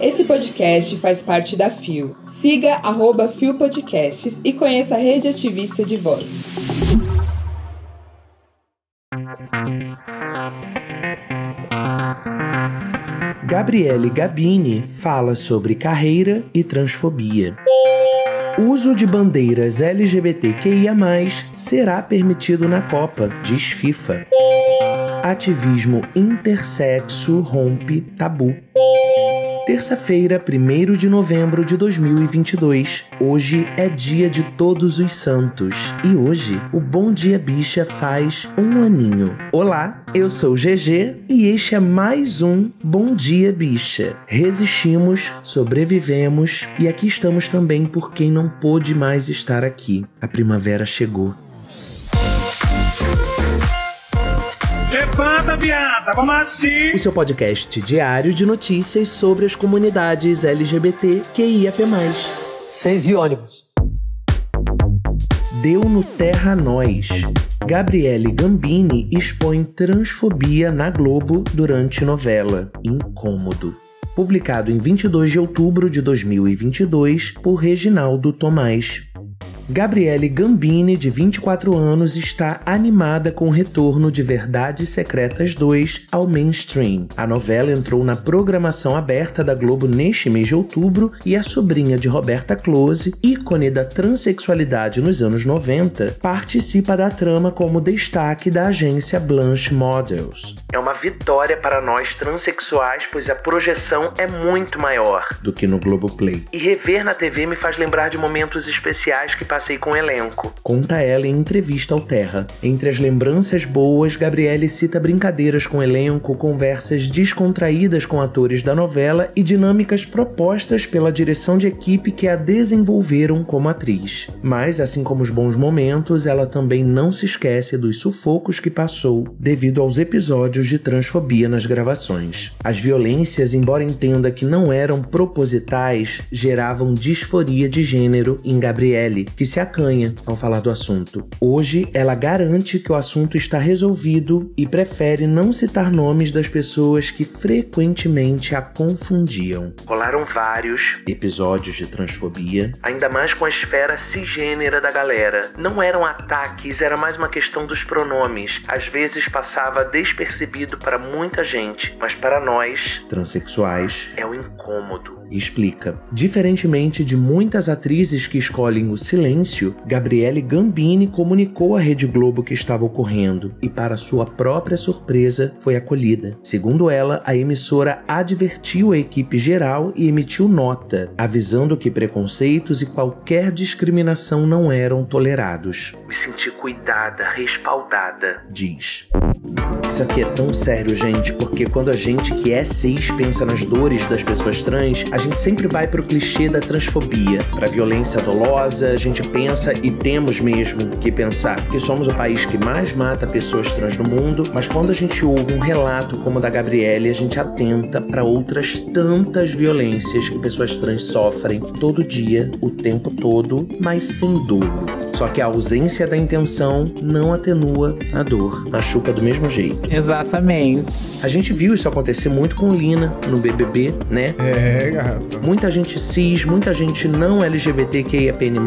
Esse podcast faz parte da FIO. Siga arroba FIO Podcasts e conheça a rede ativista de vozes. Gabriele Gabini fala sobre carreira e transfobia. Uso de bandeiras LGBTQIA+, será permitido na Copa, diz FIFA. Ativismo intersexo rompe tabu. Terça-feira, 1 de novembro de 2022. Hoje é dia de Todos os Santos. E hoje, o Bom Dia Bicha faz um aninho. Olá, eu sou GG e este é mais um Bom Dia Bicha. Resistimos, sobrevivemos e aqui estamos também por quem não pôde mais estar aqui. A primavera chegou. Levanta, viada, vamos assim. O seu podcast diário de notícias sobre as comunidades LGBT QIAP+. Seis e ônibus. Deu no Terra Nós. Gabriele Gambini expõe transfobia na Globo durante novela Incômodo. Publicado em 22 de outubro de 2022 por Reginaldo Tomás. Gabriele Gambini, de 24 anos, está animada com o retorno de Verdades Secretas 2 ao mainstream. A novela entrou na programação aberta da Globo neste mês de outubro e a sobrinha de Roberta Close, ícone da transexualidade nos anos 90, participa da trama como destaque da agência Blanche Models. É uma vitória para nós transexuais, pois a projeção é muito maior do que no Globoplay. E rever na TV me faz lembrar de momentos especiais que passei com o elenco. Conta ela em entrevista ao Terra. Entre as lembranças boas, Gabriele cita brincadeiras com o elenco, conversas descontraídas com atores da novela e dinâmicas propostas pela direção de equipe que a desenvolveram como atriz. Mas, assim como os bons momentos, ela também não se esquece dos sufocos que passou devido aos episódios de transfobia nas gravações. As violências, embora entenda que não eram propositais, geravam disforia de gênero em Gabriele, que se acanha ao falar do assunto. Hoje, ela garante que o assunto está resolvido e prefere não citar nomes das pessoas que frequentemente a confundiam. Rolaram vários episódios de transfobia, ainda mais com a esfera cisgênera da galera. Não eram ataques, era mais uma questão dos pronomes. Às vezes passava despercebido para muita gente, mas para nós, transexuais, é o incômodo. E explica. Diferentemente de muitas atrizes que escolhem o silêncio, Gabriele Gambini comunicou à Rede Globo que estava ocorrendo e, para sua própria surpresa, foi acolhida. Segundo ela, a emissora advertiu a equipe geral e emitiu nota, avisando que preconceitos e qualquer discriminação não eram tolerados. Me senti cuidada, respaldada, diz. Isso aqui é tão sério, gente, porque quando a gente que é cis pensa nas dores das pessoas trans, a gente sempre vai pro clichê da transfobia, pra violência dolosa, a gente pensa e temos mesmo que pensar que somos o país que mais mata pessoas trans no mundo, mas quando a gente ouve um relato como o da Gabriele, a gente atenta para outras tantas violências que pessoas trans sofrem todo dia, o tempo todo, mas sem dolo. Só que a ausência da intenção não atenua a dor, machuca do mesmo jeito. Exatamente. A gente viu isso acontecer muito com Lina no BBB, né? É, gata. Muita gente cis, muita gente não LGBTQIAPN+,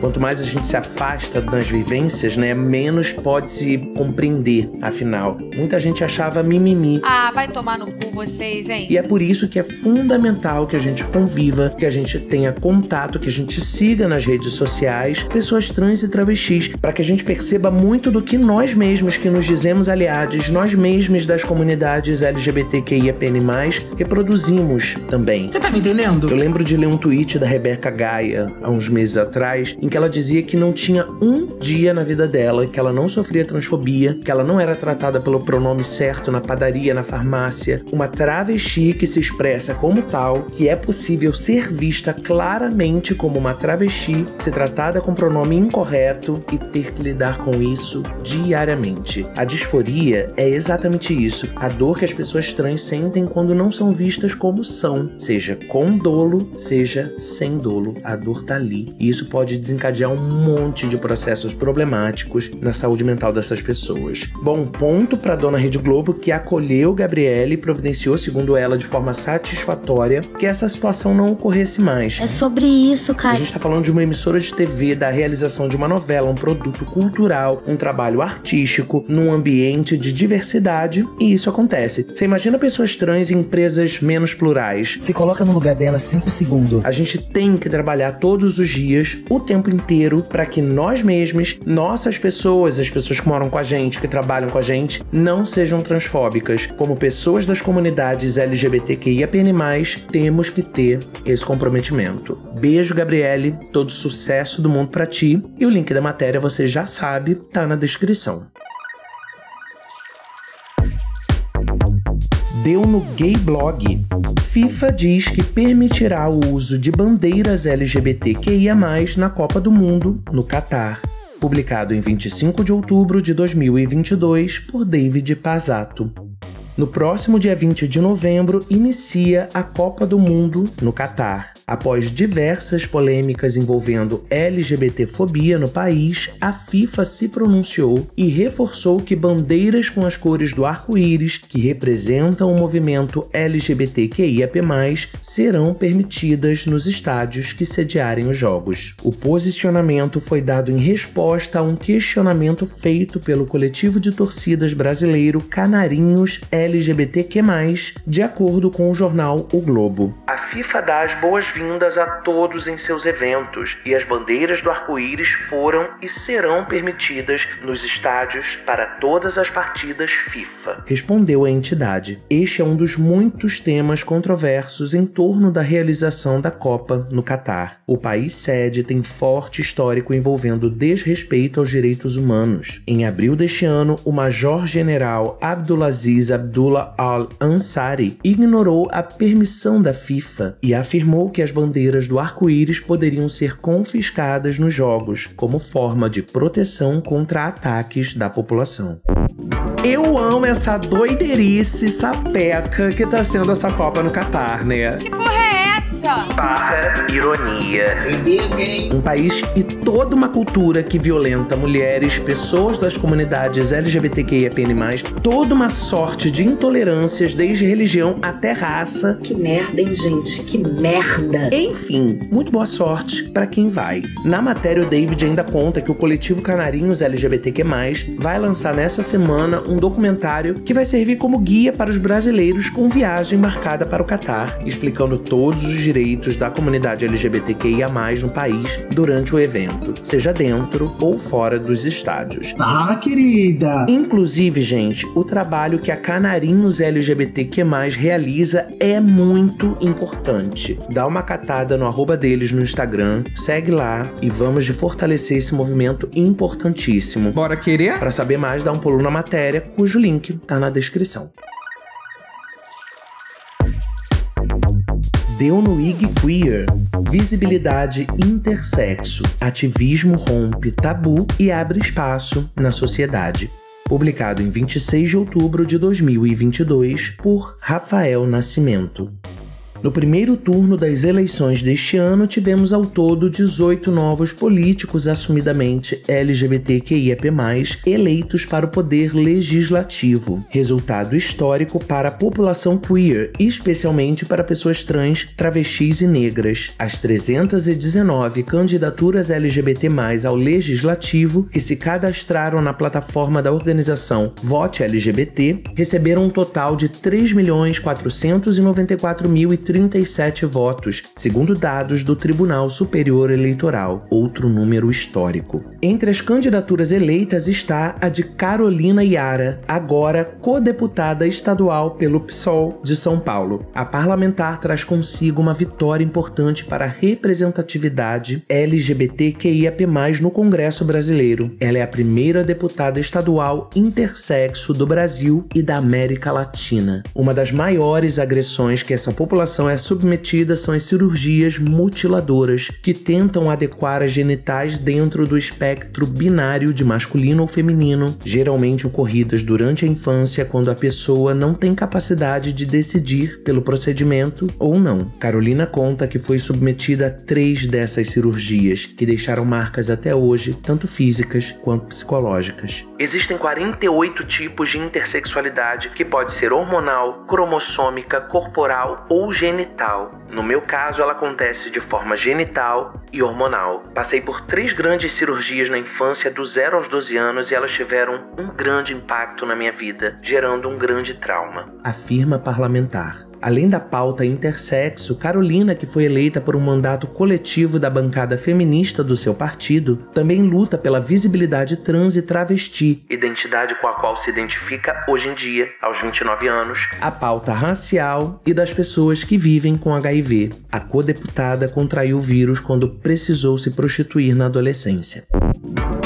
quanto mais a gente se afasta das vivências, né, menos pode se compreender, afinal. Muita gente achava mimimi. Ah, vai tomar no cu vocês, hein? E é por isso que é fundamental que a gente conviva, que a gente tenha contato, que a gente siga nas redes sociais pessoas trans e travestis, para que a gente perceba muito do que nós mesmos que nos dizemos aliados, nós mesmos das comunidades LGBTQIAPN+, reproduzimos também. Você tá me entendendo? Eu lembro de ler um tweet da Rebeca Gaia há uns meses atrás, em que ela dizia que não tinha um dia na vida dela que ela não sofria transfobia, que ela não era tratada pelo pronome certo na padaria, na farmácia. Uma travesti que se expressa como tal, que é possível ser vista claramente como uma travesti, ser tratada com pronome incorreto e ter que lidar com isso diariamente. A disforia é é exatamente isso. A dor que as pessoas trans sentem quando não são vistas como são, seja com dolo, seja sem dolo. A dor tá ali. E isso pode desencadear um monte de processos problemáticos na saúde mental dessas pessoas. Bom, ponto para dona Rede Globo que acolheu Gabriele e providenciou, segundo ela, de forma satisfatória, que essa situação não ocorresse mais. É sobre isso, cara. A gente está falando de uma emissora de TV, da realização de uma novela, um produto cultural, um trabalho artístico, num ambiente de diversidade, e isso acontece. Você imagina pessoas trans em empresas menos plurais. Se coloca no lugar dela 5 segundos. A gente tem que trabalhar todos os dias, o tempo inteiro, para que nós mesmos, nossas pessoas, as pessoas que moram com a gente, que trabalham com a gente, não sejam transfóbicas. Como pessoas das comunidades LGBTQIAPN+, temos que ter esse comprometimento. Beijo, Gabriele, todo sucesso do mundo para ti. E o link da matéria você já sabe, tá na descrição. Deu no Gay Blog. FIFA diz que permitirá o uso de bandeiras LGBTQIA+, na Copa do Mundo, no Catar. Publicado em 25 de outubro de 2022 por David Pazato. No próximo dia 20 de novembro, inicia a Copa do Mundo no Catar. Após diversas polêmicas envolvendo LGBTfobia no país, a FIFA se pronunciou e reforçou que bandeiras com as cores do arco-íris, que representam o movimento LGBTQIAP+, serão permitidas nos estádios que sediarem os jogos. O posicionamento foi dado em resposta a um questionamento feito pelo coletivo de torcidas brasileiro Canarinhos LGBTQ+, de acordo com o jornal O Globo. A FIFA dá as boas-vindas a todos em seus eventos e as bandeiras do arco-íris foram e serão permitidas nos estádios para todas as partidas FIFA. Respondeu a entidade. Este é um dos muitos temas controversos em torno da realização da Copa no Catar. O país sede tem forte histórico envolvendo desrespeito aos direitos humanos. Em abril deste ano, o Major-General Abdulaziz Abdullah Al-Ansari ignorou a permissão da FIFA e afirmou que as bandeiras do arco-íris poderiam ser confiscadas nos jogos como forma de proteção contra ataques da população. Eu amo essa doideirice sapeca que tá sendo essa Copa no Catar, né? Que porra é essa? Barra ironia. Um país e toda uma cultura que violenta mulheres, pessoas das comunidades LGBTQIAPN+, toda uma sorte de intolerâncias, desde religião até raça. Que merda, hein, gente? Que merda. Enfim, muito boa sorte para quem vai. Na matéria, o David ainda conta que o coletivo Canarinhos LGBTQ+, vai lançar nessa semana um documentário que vai servir como guia para os brasileiros com viagem marcada para o Catar, explicando todos os direitos da comunidade LGBTQIA+, no país durante o evento, seja dentro ou fora dos estádios. Tá, querida. Inclusive, gente, o trabalho que a Canarinhos LGBTQ+, realiza é muito importante. Dá uma catada no arroba deles no Instagram, segue lá e vamos de fortalecer esse movimento importantíssimo. Bora querer? Para saber mais, dá um pulo na matéria, cujo link tá na descrição. Deu no IG Queer. Visibilidade intersexo. Ativismo rompe tabu e abre espaço na sociedade. Publicado em 26 de outubro de 2022 por Rafael Nascimento. No primeiro turno das eleições deste ano, tivemos ao todo 18 novos políticos assumidamente LGBTQIAP+, eleitos para o poder legislativo. Resultado histórico para a população queer, especialmente para pessoas trans, travestis e negras. As 319 candidaturas LGBT+, ao legislativo que se cadastraram na plataforma da organização Vote LGBT receberam um total de 3.494.030 37 votos, segundo dados do Tribunal Superior Eleitoral, outro número histórico. Entre as candidaturas eleitas está a de Carolina Iara, agora co-deputada estadual pelo PSOL de São Paulo. A parlamentar traz consigo uma vitória importante para a representatividade LGBTQIAP+, no Congresso brasileiro. Ela é a primeira deputada estadual intersexo do Brasil e da América Latina. Uma das maiores agressões que essa população população é submetida são as cirurgias mutiladoras, que tentam adequar as genitais dentro do espectro binário de masculino ou feminino, geralmente ocorridas durante a infância quando a pessoa não tem capacidade de decidir pelo procedimento ou não. Carolina conta que foi submetida a três dessas cirurgias, que deixaram marcas até hoje, tanto físicas quanto psicológicas. Existem 48 tipos de intersexualidade, que pode ser hormonal, cromossômica, corporal ou genital. No meu caso, ela acontece de forma genital e hormonal. Passei por três grandes cirurgias na infância, do 0 aos 12 anos, e elas tiveram um grande impacto na minha vida, gerando um grande trauma. Afirma parlamentar. Além da pauta intersexo, Carolina, que foi eleita por um mandato coletivo da bancada feminista do seu partido, também luta pela visibilidade trans e travesti, identidade com a qual se identifica hoje em dia, aos 29 anos, a pauta racial e das pessoas que vivem com HIV. A co-deputada contraiu o vírus quando precisou se prostituir na adolescência.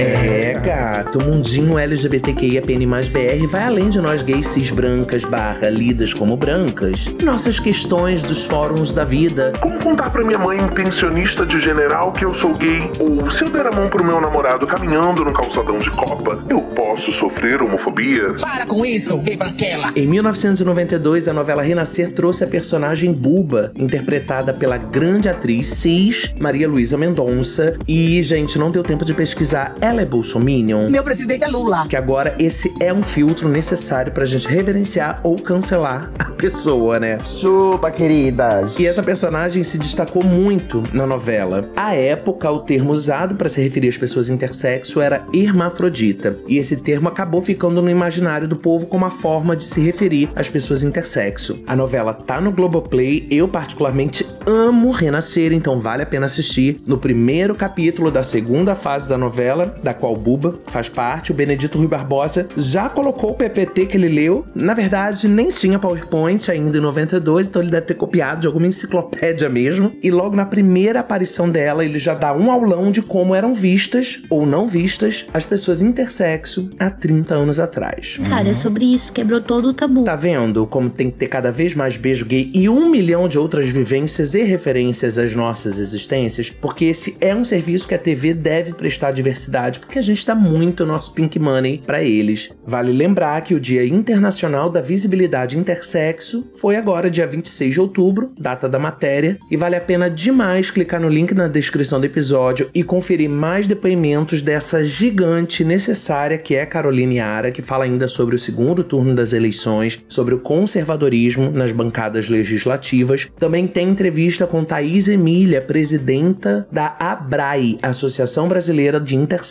É, gato, o mundinho LGBTQIAPN+BR vai além de nós gays cis brancas barra lidas como brancas e nossas questões dos fóruns da vida. Como contar pra minha mãe, pensionista de general, que eu sou gay? Ou se eu der a mão pro meu namorado caminhando no calçadão de Copa, eu posso sofrer homofobia? Para com isso, gay branquela. Em 1992, a novela Renascer trouxe a personagem Buba, interpretada pela grande atriz cis Maria Luísa Mendonça. E, gente, não deu tempo de pesquisar, ela é bolsominion? Meu presidente é Lula. Que agora esse é um filtro necessário pra gente reverenciar ou cancelar a pessoa, né? Chupa, queridas. E essa personagem se destacou muito na novela. À época, o termo usado para se referir às pessoas intersexo era hermafrodita. E esse termo acabou ficando no imaginário do povo como a forma de se referir às pessoas intersexo. A novela tá no Globoplay, eu particularmente amo Renascer, então vale a pena assistir. No primeiro capítulo da segunda fase da novela, da qual Buba faz parte, o Benedito Rui Barbosa já colocou o PPT que ele leu. Na verdade, nem tinha PowerPoint ainda em 92, então ele deve ter copiado de alguma enciclopédia mesmo. E logo na primeira aparição dela, ele já dá um aulão de como eram vistas ou não vistas as pessoas intersexo há 30 anos atrás. Cara, é sobre isso, quebrou todo o tabu. Tá vendo como tem que ter cada vez mais beijo gay e um milhão de outras vivências e referências às nossas existências? Porque esse é um serviço que a TV deve prestar diversidade, porque a gente dá muito nosso pink money para eles. Vale lembrar que o Dia Internacional da Visibilidade Intersexo foi agora, dia 26 de outubro, data da matéria, e vale a pena demais clicar no link na descrição do episódio e conferir mais depoimentos dessa gigante necessária que é Carolina Yara, que fala ainda sobre o segundo turno das eleições, sobre o conservadorismo nas bancadas legislativas. Também tem entrevista com Thaís Emília, presidenta da ABRAE, Associação Brasileira de Intersexo,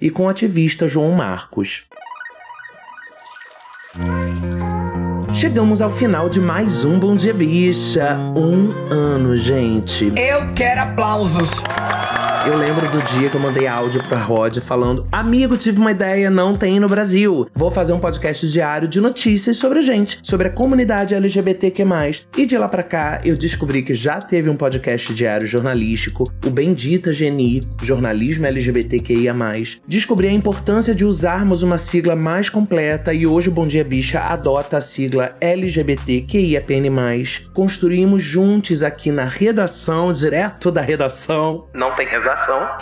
e com o ativista João Marcos. Chegamos ao final de mais um Bom Dia Bicha. Um ano, gente. Eu quero aplausos. Eu lembro do dia que eu mandei áudio pra Rod falando: Amigo, tive uma ideia, não tem no Brasil. Vou fazer um podcast diário de notícias sobre a gente, sobre a comunidade LGBTQ. E de lá pra cá, eu descobri que já teve um podcast diário jornalístico, o Bendita Geni, jornalismo LGBTQIA. Descobri a importância de usarmos uma sigla mais completa e hoje o Bom Dia Bicha adota a sigla LGBTQIAPN. Construímos juntos aqui na redação, direto da redação. Não tem redação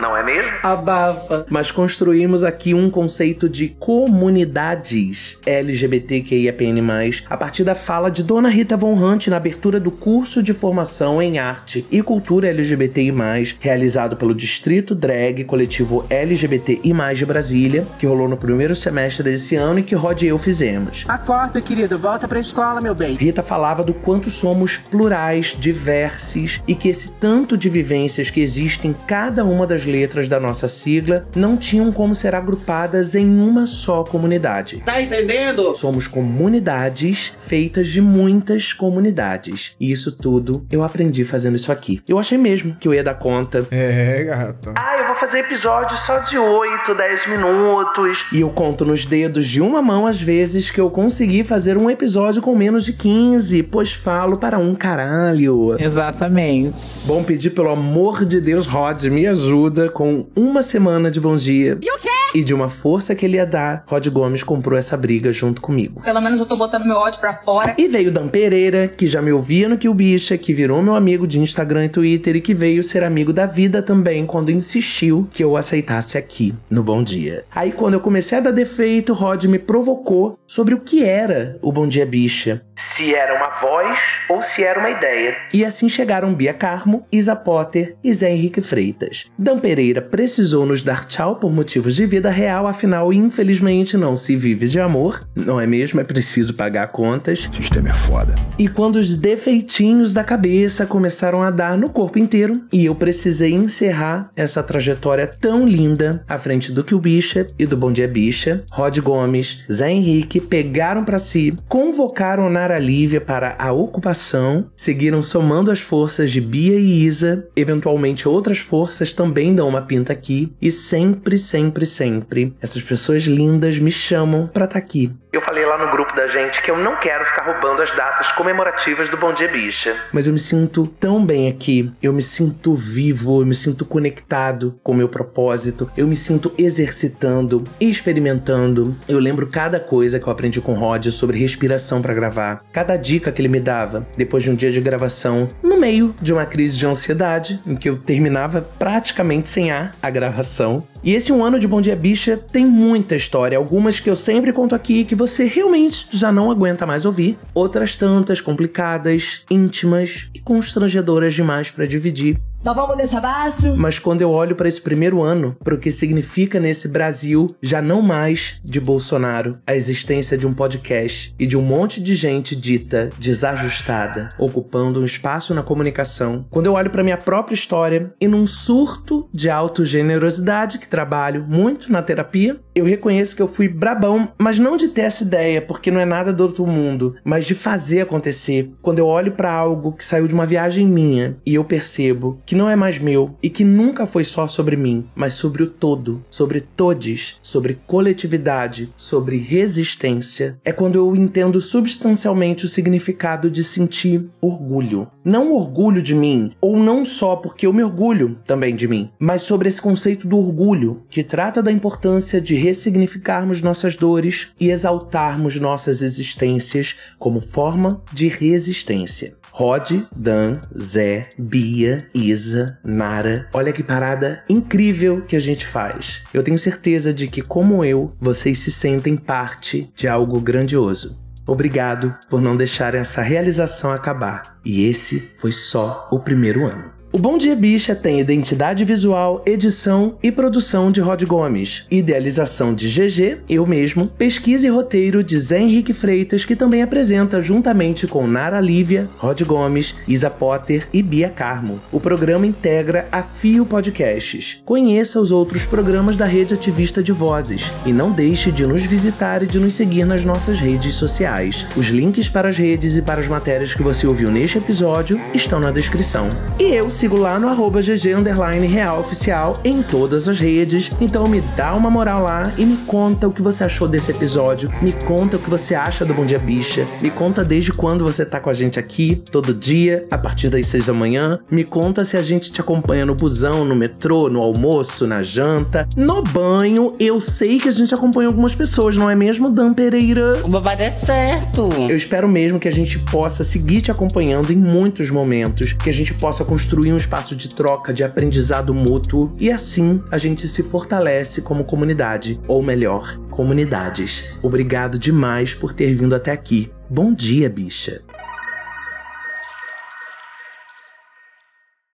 não é mesmo? Abafa. Mas construímos aqui um conceito de comunidades LGBTQIAPN+, a partir da fala de Dona Rita Von Hunt na abertura do curso de formação em arte e cultura LGBTI+, realizado pelo Distrito Drag Coletivo LGBTI+, de Brasília, que rolou no primeiro semestre desse ano e que Rod e eu fizemos. Acorda, querido. Volta pra escola, meu bem. Rita falava do quanto somos plurais, diversos e que esse tanto de vivências que existem em cada uma das letras da nossa sigla não tinham como ser agrupadas em uma só comunidade. Tá entendendo? Somos comunidades feitas de muitas comunidades. E isso tudo eu aprendi fazendo isso aqui. Eu achei mesmo que eu ia dar conta. É, gata. Eu vou fazer episódio só de 8, 10 minutos. E eu conto nos dedos de uma mão às vezes que eu consegui fazer um episódio com menos de 15, pois falo para um caralho. Exatamente. Bom pedir pelo amor de Deus, Rod, me ajuda com uma semana de bom dia. E o quê? E de uma força que ele ia dar, Rod Gomes comprou essa briga junto comigo. Pelo menos eu tô botando meu ódio pra fora. E veio Dan Pereira, que já me ouvia no Que o Bicha, que virou meu amigo de Instagram e Twitter e que veio ser amigo da vida também quando insistiu que eu aceitasse aqui no Bom Dia. Aí quando eu comecei a dar defeito, Rod me provocou sobre o que era o Bom Dia Bicha. Se era uma voz ou se era uma ideia. E assim chegaram Bia Carmo, Isa Potter e Zé Henrique Freitas. Dan Pereira precisou nos dar tchau por motivos de vida real, afinal, infelizmente, não se vive de amor, não é mesmo? É preciso pagar contas. O sistema é foda. E quando os defeitinhos da cabeça começaram a dar no corpo inteiro, e eu precisei encerrar essa trajetória tão linda à frente do que o Bicha e do Bom Dia Bicha, Rod Gomes, Zé Henrique pegaram para si, convocaram Nara Lívia para a ocupação, seguiram somando as forças de Bia e Isa, eventualmente outras forças também dão uma pinta aqui, e sempre, sempre, sempre essas pessoas lindas me chamam para estar tá aqui. Eu falei lá no grupo da gente que eu não quero ficar roubando as datas comemorativas do Bom Dia Bicha. Mas eu me sinto tão bem aqui. Eu me sinto vivo, eu me sinto conectado com o meu propósito. Eu me sinto exercitando, experimentando. Eu lembro cada coisa que eu aprendi com o Rod sobre respiração para gravar. Cada dica que ele me dava depois de um dia de gravação, no meio de uma crise de ansiedade, em que eu terminava praticamente sem ar a gravação. E esse um ano de Bom Dia Bicha tem muita história, algumas que eu sempre conto aqui que você realmente já não aguenta mais ouvir, outras tantas complicadas, íntimas e constrangedoras demais para dividir. Então vamos. Mas quando eu olho para esse primeiro ano, para o que significa nesse Brasil, já não mais de Bolsonaro, a existência de um podcast e de um monte de gente dita desajustada, ocupando um espaço na comunicação. Quando eu olho para minha própria história e num surto de autogenerosidade que trabalho muito na terapia, eu reconheço que eu fui brabão, mas não de ter essa ideia, porque não é nada do outro mundo, mas de fazer acontecer. Quando eu olho para algo que saiu de uma viagem minha e eu percebo que não é mais meu e que nunca foi só sobre mim, mas sobre o todo, sobre todes, sobre coletividade, sobre resistência, é quando eu entendo substancialmente o significado de sentir orgulho. Não orgulho de mim, ou não só porque eu me orgulho também de mim, mas sobre esse conceito do orgulho, que trata da importância de ressignificarmos nossas dores e exaltarmos nossas existências como forma de resistência. Rod, Dan, Zé, Bia, Isa, Nara. Olha que parada incrível que a gente faz. Eu tenho certeza de que, como eu, vocês se sentem parte de algo grandioso. Obrigado por não deixar essa realização acabar. E esse foi só o primeiro ano. O Bom Dia Bicha tem identidade visual, edição e produção de Rod Gomes, idealização de GG, eu mesmo, pesquisa e roteiro de Zé Henrique Freitas, que também apresenta juntamente com Nara Lívia, Rod Gomes, Isa Potter e Bia Carmo. O programa integra a Fio Podcasts. Conheça os outros programas da rede ativista de vozes e não deixe de nos visitar e de nos seguir nas nossas redes sociais. Os links para as redes e para as matérias que você ouviu neste episódio estão na descrição. E eu sigo lá no arroba GG Real Oficial em todas as redes. Então me dá uma moral lá e me conta o que você achou desse episódio. Me conta o que você acha do Bom Dia Bicha. Me conta desde quando você tá com a gente aqui, todo dia, a partir das seis da manhã. Me conta se a gente te acompanha no busão, no metrô, no almoço, na janta, no banho. Eu sei que a gente acompanha algumas pessoas, não é mesmo, Dan Pereira? Vai dar certo. Eu espero mesmo que a gente possa seguir te acompanhando em muitos momentos, que a gente possa construir construir um espaço de troca, de aprendizado mútuo e assim a gente se fortalece como comunidade, ou melhor, comunidades. Obrigado demais por ter vindo até aqui. Bom dia, bicha!